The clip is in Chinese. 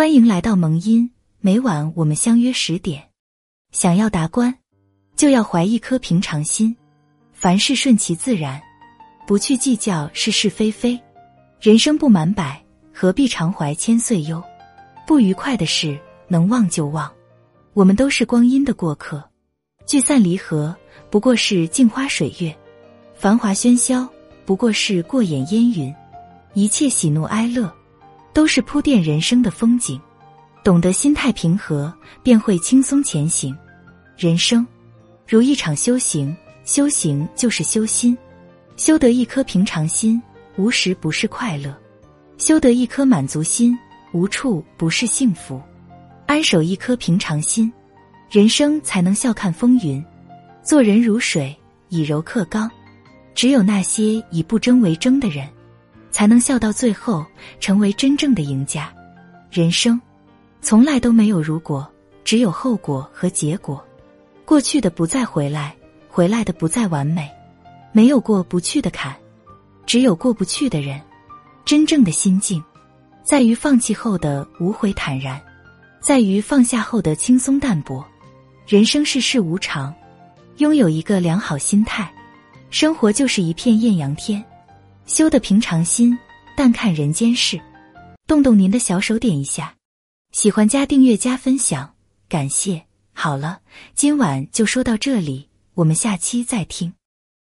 欢迎来到萌音，每晚我们相约十点。想要达观，就要怀一颗平常心，凡事顺其自然，不去计较是是非非。人生不满百，何必常怀千岁忧？不愉快的事能忘就忘，我们都是光阴的过客，聚散离合不过是镜花水月，繁华喧嚣不过是过眼烟云，一切喜怒哀乐。都是铺垫人生的风景，懂得心态平和，便会轻松前行。人生如一场修行，修行就是修心，修得一颗平常心，无时不是快乐；修得一颗满足心，无处不是幸福。安守一颗平常心，人生才能笑看风云。做人如水，以柔克刚，只有那些以不争为争的人。才能笑到最后，成为真正的赢家。人生从来都没有如果，只有后果和结果。过去的不再回来，回来的不再完美。没有过不去的坎，只有过不去的人。真正的心境，在于放弃后的无悔坦然，在于放下后的轻松淡泊。人生世事无常，拥有一个良好心态，生活就是一片艳阳天。修得平常心，淡看人间事，动动您的小手点一下，喜欢加订阅加分享，感谢。好了，今晚就说到这里，我们下期再听。